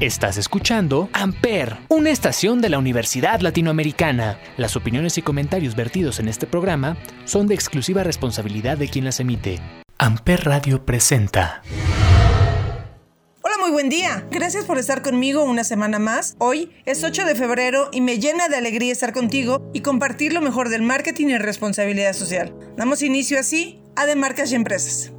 Estás escuchando Amper, una estación de la Universidad Latinoamericana. Las opiniones y comentarios vertidos en este programa son de exclusiva responsabilidad de quien las emite. Amper Radio presenta. Hola, muy buen día. Gracias por estar conmigo una semana más. Hoy es 8 de febrero y me llena de alegría estar contigo y compartir lo mejor del marketing y responsabilidad social. Damos inicio así a De Marcas y Empresas.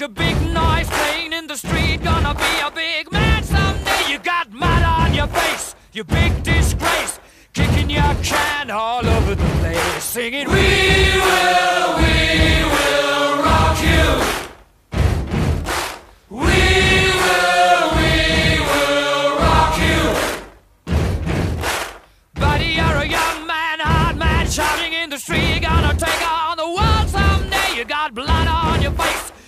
A big noise playing in the street. Gonna be a big man someday. You got mud on your face, you big disgrace. Kicking your can all over the place, singing, We will, we will rock you. We will, we will rock you. Buddy, you're a young man, hard man, shouting in the street. Gonna take on the world someday. You got blood on your face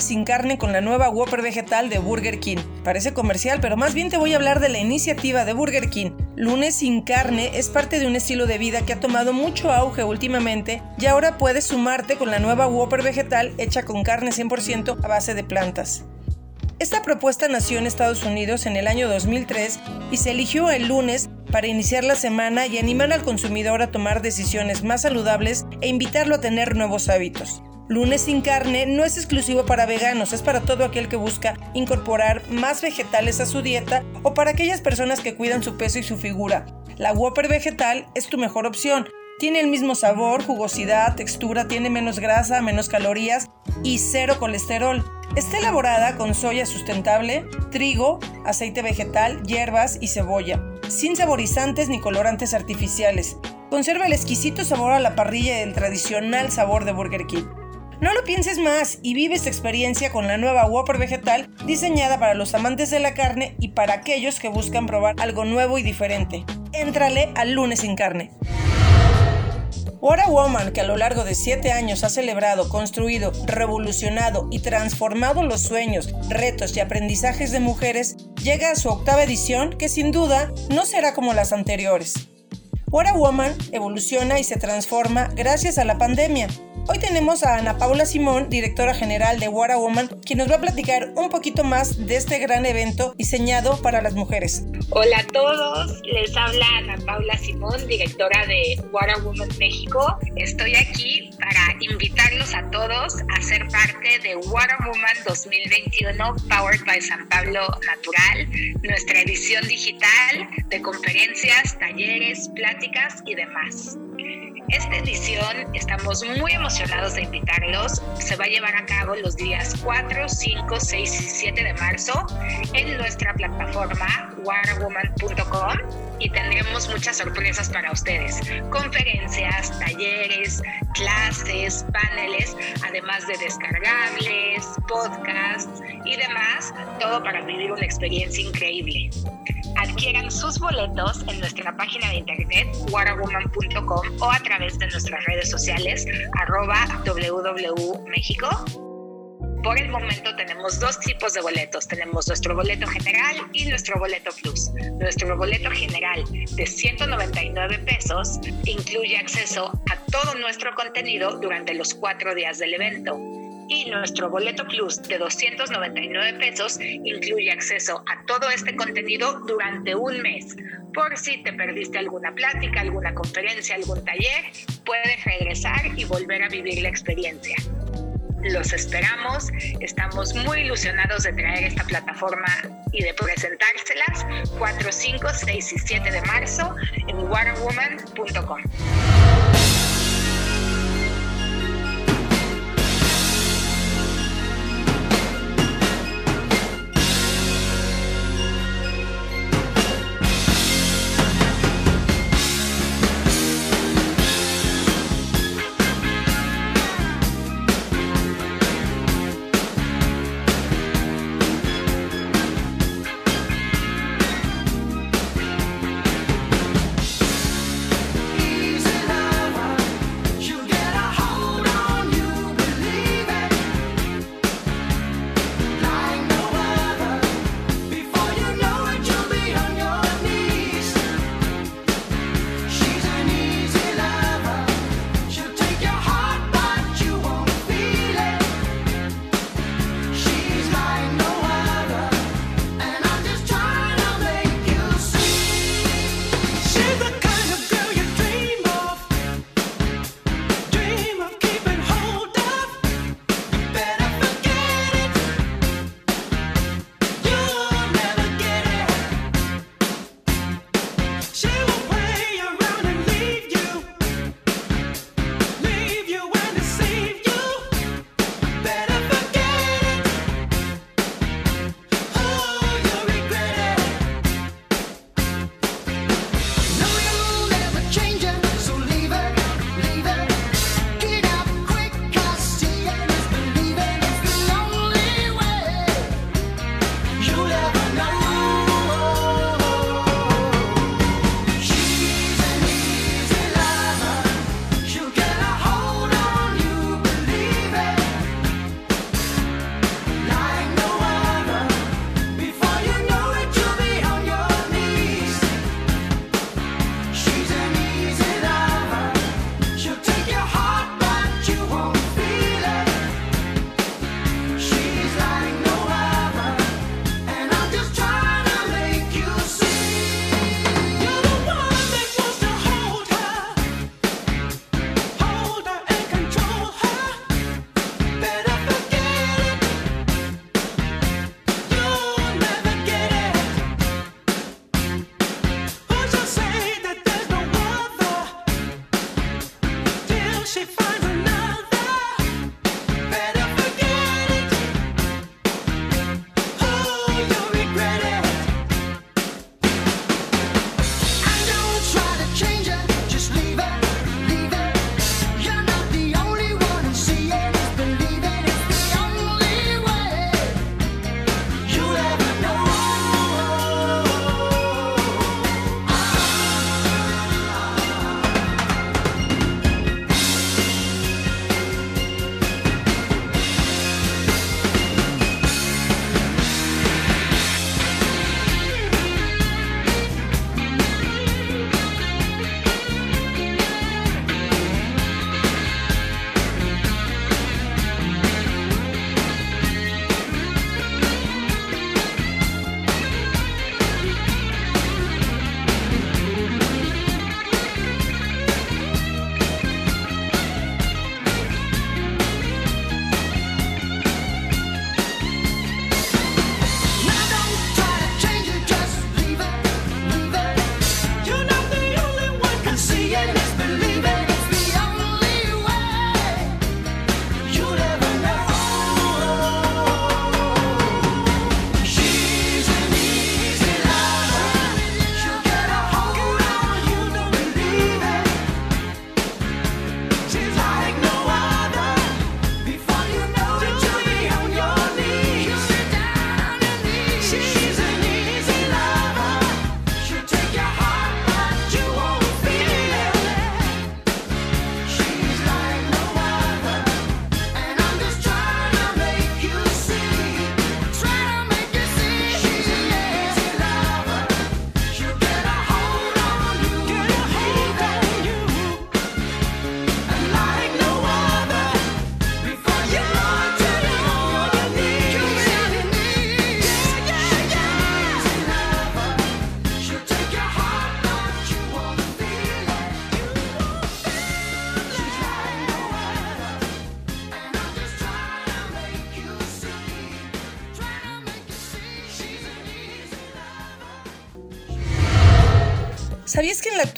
Sin carne con la nueva Whopper vegetal de Burger King. Parece comercial, pero más bien te voy a hablar de la iniciativa de Burger King. Lunes sin carne es parte de un estilo de vida que ha tomado mucho auge últimamente y ahora puedes sumarte con la nueva Whopper vegetal hecha con carne 100% a base de plantas. Esta propuesta nació en Estados Unidos en el año 2003 y se eligió el lunes para iniciar la semana y animar al consumidor a tomar decisiones más saludables e invitarlo a tener nuevos hábitos. Lunes sin carne no es exclusivo para veganos, es para todo aquel que busca incorporar más vegetales a su dieta o para aquellas personas que cuidan su peso y su figura. La Whopper vegetal es tu mejor opción. Tiene el mismo sabor, jugosidad, textura, tiene menos grasa, menos calorías y cero colesterol. Está elaborada con soya sustentable, trigo, aceite vegetal, hierbas y cebolla, sin saborizantes ni colorantes artificiales. Conserva el exquisito sabor a la parrilla y el tradicional sabor de Burger King. No lo pienses más y vive esta experiencia con la nueva Whopper vegetal diseñada para los amantes de la carne y para aquellos que buscan probar algo nuevo y diferente. Éntrale al lunes sin carne. What a Woman, que a lo largo de 7 años ha celebrado, construido, revolucionado y transformado los sueños, retos y aprendizajes de mujeres, llega a su octava edición que sin duda no será como las anteriores. What a Woman evoluciona y se transforma gracias a la pandemia. Hoy tenemos a Ana Paula Simón, directora general de a Woman, quien nos va a platicar un poquito más de este gran evento diseñado para las mujeres. Hola a todos, les habla Ana Paula Simón, directora de a Woman México. Estoy aquí para invitarlos a todos a ser parte de a Woman 2021 Powered by San Pablo Natural, nuestra edición digital de conferencias, talleres, pláticas y demás. Esta edición estamos muy emocionados de invitarlos. Se va a llevar a cabo los días 4, 5, 6 y 7 de marzo en nuestra plataforma warawoman.com y tendremos muchas sorpresas para ustedes. Conferencias, talleres, clases, paneles, además de descargables, podcasts y demás, todo para vivir una experiencia increíble. Adquieran sus boletos en nuestra página de internet warawoman.com o a través de nuestras redes sociales arroba Por el momento tenemos dos tipos de boletos. Tenemos nuestro boleto general y nuestro boleto plus. Nuestro boleto general de 199 pesos incluye acceso a todo nuestro contenido durante los cuatro días del evento y nuestro boleto plus de 299 pesos incluye acceso a todo este contenido durante un mes. Por si te perdiste alguna plática, alguna conferencia, algún taller, puedes regresar y volver a vivir la experiencia. Los esperamos, estamos muy ilusionados de traer esta plataforma y de presentárselas 4, 5, 6 y 7 de marzo en waterwoman.com.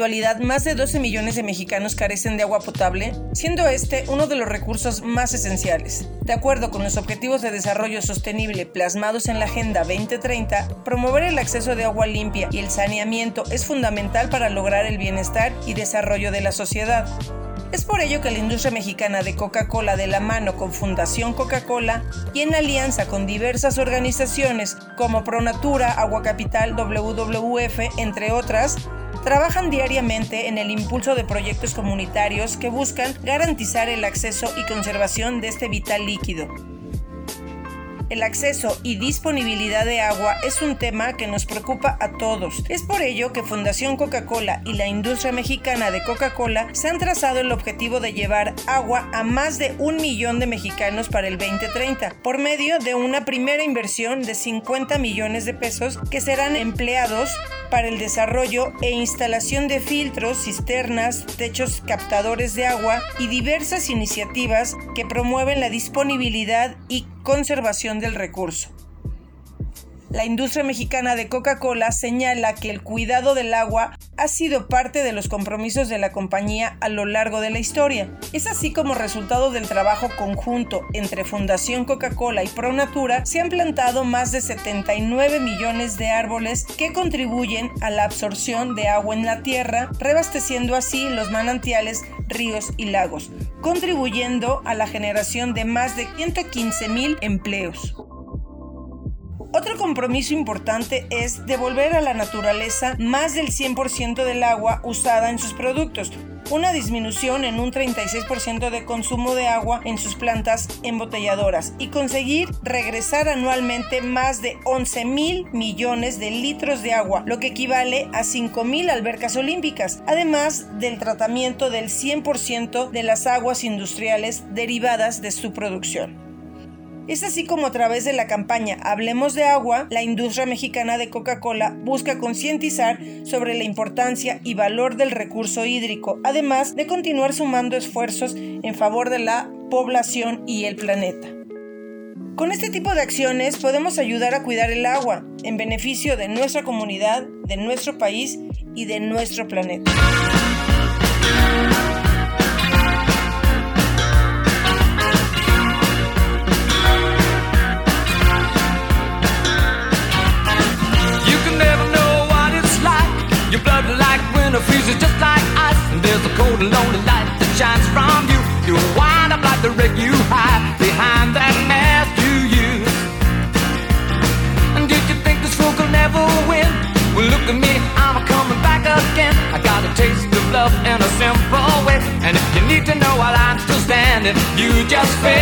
actualidad más de 12 millones de mexicanos carecen de agua potable, siendo este uno de los recursos más esenciales? De acuerdo con los Objetivos de Desarrollo Sostenible plasmados en la Agenda 2030, promover el acceso de agua limpia y el saneamiento es fundamental para lograr el bienestar y desarrollo de la sociedad. Es por ello que la industria mexicana de Coca-Cola de la mano con Fundación Coca-Cola y en alianza con diversas organizaciones como Pronatura, Agua Capital, WWF, entre otras, trabajan diariamente en el impulso de proyectos comunitarios que buscan garantizar el acceso y conservación de este vital líquido. El acceso y disponibilidad de agua es un tema que nos preocupa a todos. Es por ello que Fundación Coca-Cola y la industria mexicana de Coca-Cola se han trazado el objetivo de llevar agua a más de un millón de mexicanos para el 2030, por medio de una primera inversión de 50 millones de pesos que serán empleados para el desarrollo e instalación de filtros, cisternas, techos captadores de agua y diversas iniciativas que promueven la disponibilidad y conservación del recurso. La industria mexicana de Coca-Cola señala que el cuidado del agua ha sido parte de los compromisos de la compañía a lo largo de la historia. Es así como resultado del trabajo conjunto entre Fundación Coca-Cola y ProNatura se han plantado más de 79 millones de árboles que contribuyen a la absorción de agua en la tierra, rebasteciendo así los manantiales, ríos y lagos, contribuyendo a la generación de más de 115 mil empleos. Otro compromiso importante es devolver a la naturaleza más del 100% del agua usada en sus productos, una disminución en un 36% de consumo de agua en sus plantas embotelladoras y conseguir regresar anualmente más de 11 mil millones de litros de agua, lo que equivale a 5 mil albercas olímpicas, además del tratamiento del 100% de las aguas industriales derivadas de su producción. Es así como a través de la campaña Hablemos de agua, la industria mexicana de Coca-Cola busca concientizar sobre la importancia y valor del recurso hídrico, además de continuar sumando esfuerzos en favor de la población y el planeta. Con este tipo de acciones podemos ayudar a cuidar el agua en beneficio de nuestra comunidad, de nuestro país y de nuestro planeta. You just fade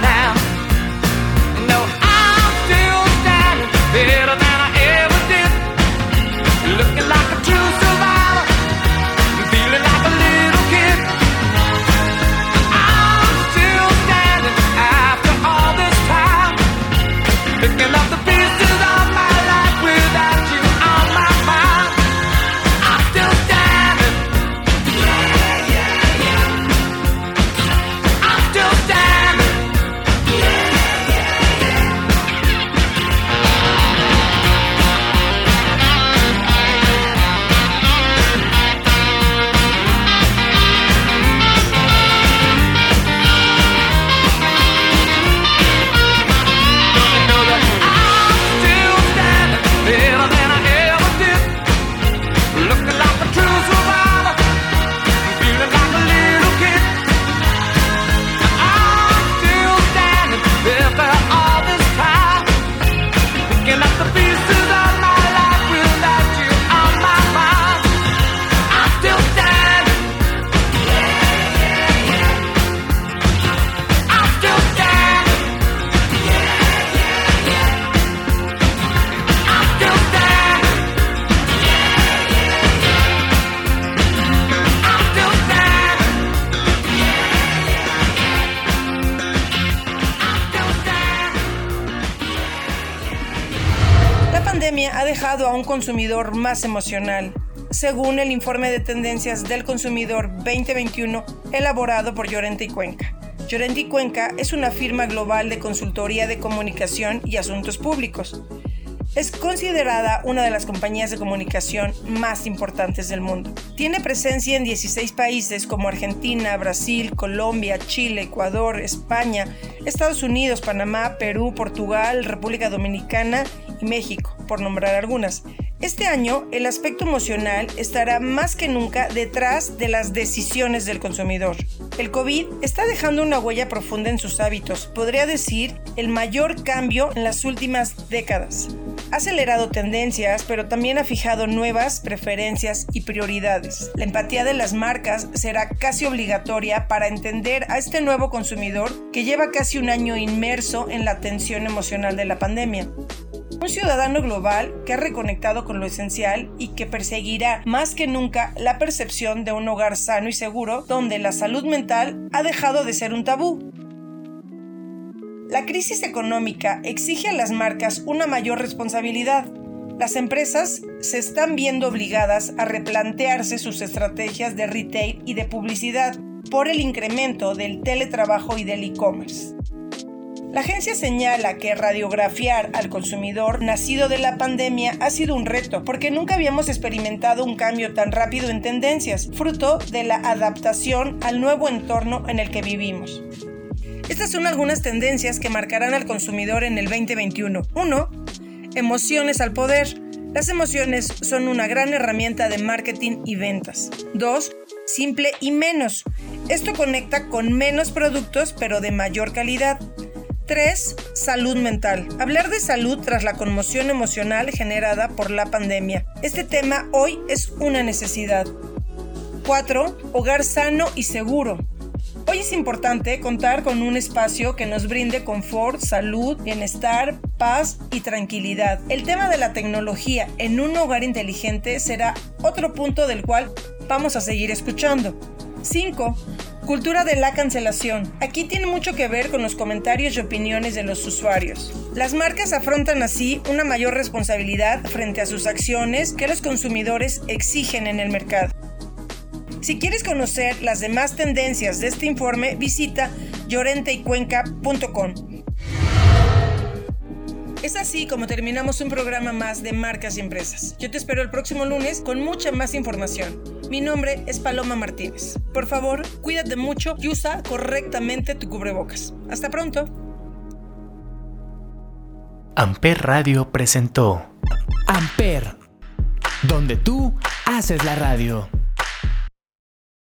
un consumidor más emocional, según el informe de tendencias del consumidor 2021 elaborado por Llorente y Cuenca. Llorente y Cuenca es una firma global de consultoría de comunicación y asuntos públicos. Es considerada una de las compañías de comunicación más importantes del mundo. Tiene presencia en 16 países como Argentina, Brasil, Colombia, Chile, Ecuador, España, Estados Unidos, Panamá, Perú, Portugal, República Dominicana y México, por nombrar algunas. Este año, el aspecto emocional estará más que nunca detrás de las decisiones del consumidor. El COVID está dejando una huella profunda en sus hábitos, podría decir el mayor cambio en las últimas décadas. Ha acelerado tendencias, pero también ha fijado nuevas preferencias y prioridades. La empatía de las marcas será casi obligatoria para entender a este nuevo consumidor que lleva casi un año inmerso en la tensión emocional de la pandemia. Un ciudadano global que ha reconectado con lo esencial y que perseguirá más que nunca la percepción de un hogar sano y seguro donde la salud mental ha dejado de ser un tabú. La crisis económica exige a las marcas una mayor responsabilidad. Las empresas se están viendo obligadas a replantearse sus estrategias de retail y de publicidad por el incremento del teletrabajo y del e-commerce. La agencia señala que radiografiar al consumidor nacido de la pandemia ha sido un reto, porque nunca habíamos experimentado un cambio tan rápido en tendencias, fruto de la adaptación al nuevo entorno en el que vivimos. Estas son algunas tendencias que marcarán al consumidor en el 2021. 1. Emociones al poder. Las emociones son una gran herramienta de marketing y ventas. 2. Simple y menos. Esto conecta con menos productos pero de mayor calidad. 3. Salud mental. Hablar de salud tras la conmoción emocional generada por la pandemia. Este tema hoy es una necesidad. 4. Hogar sano y seguro. Hoy es importante contar con un espacio que nos brinde confort, salud, bienestar, paz y tranquilidad. El tema de la tecnología en un hogar inteligente será otro punto del cual vamos a seguir escuchando. 5. Cultura de la cancelación. Aquí tiene mucho que ver con los comentarios y opiniones de los usuarios. Las marcas afrontan así una mayor responsabilidad frente a sus acciones que los consumidores exigen en el mercado. Si quieres conocer las demás tendencias de este informe, visita llorenteycuenca.com. Es así como terminamos un programa más de marcas y empresas. Yo te espero el próximo lunes con mucha más información. Mi nombre es Paloma Martínez. Por favor, cuídate mucho y usa correctamente tu cubrebocas. Hasta pronto. Amper Radio presentó Amper, donde tú haces la radio.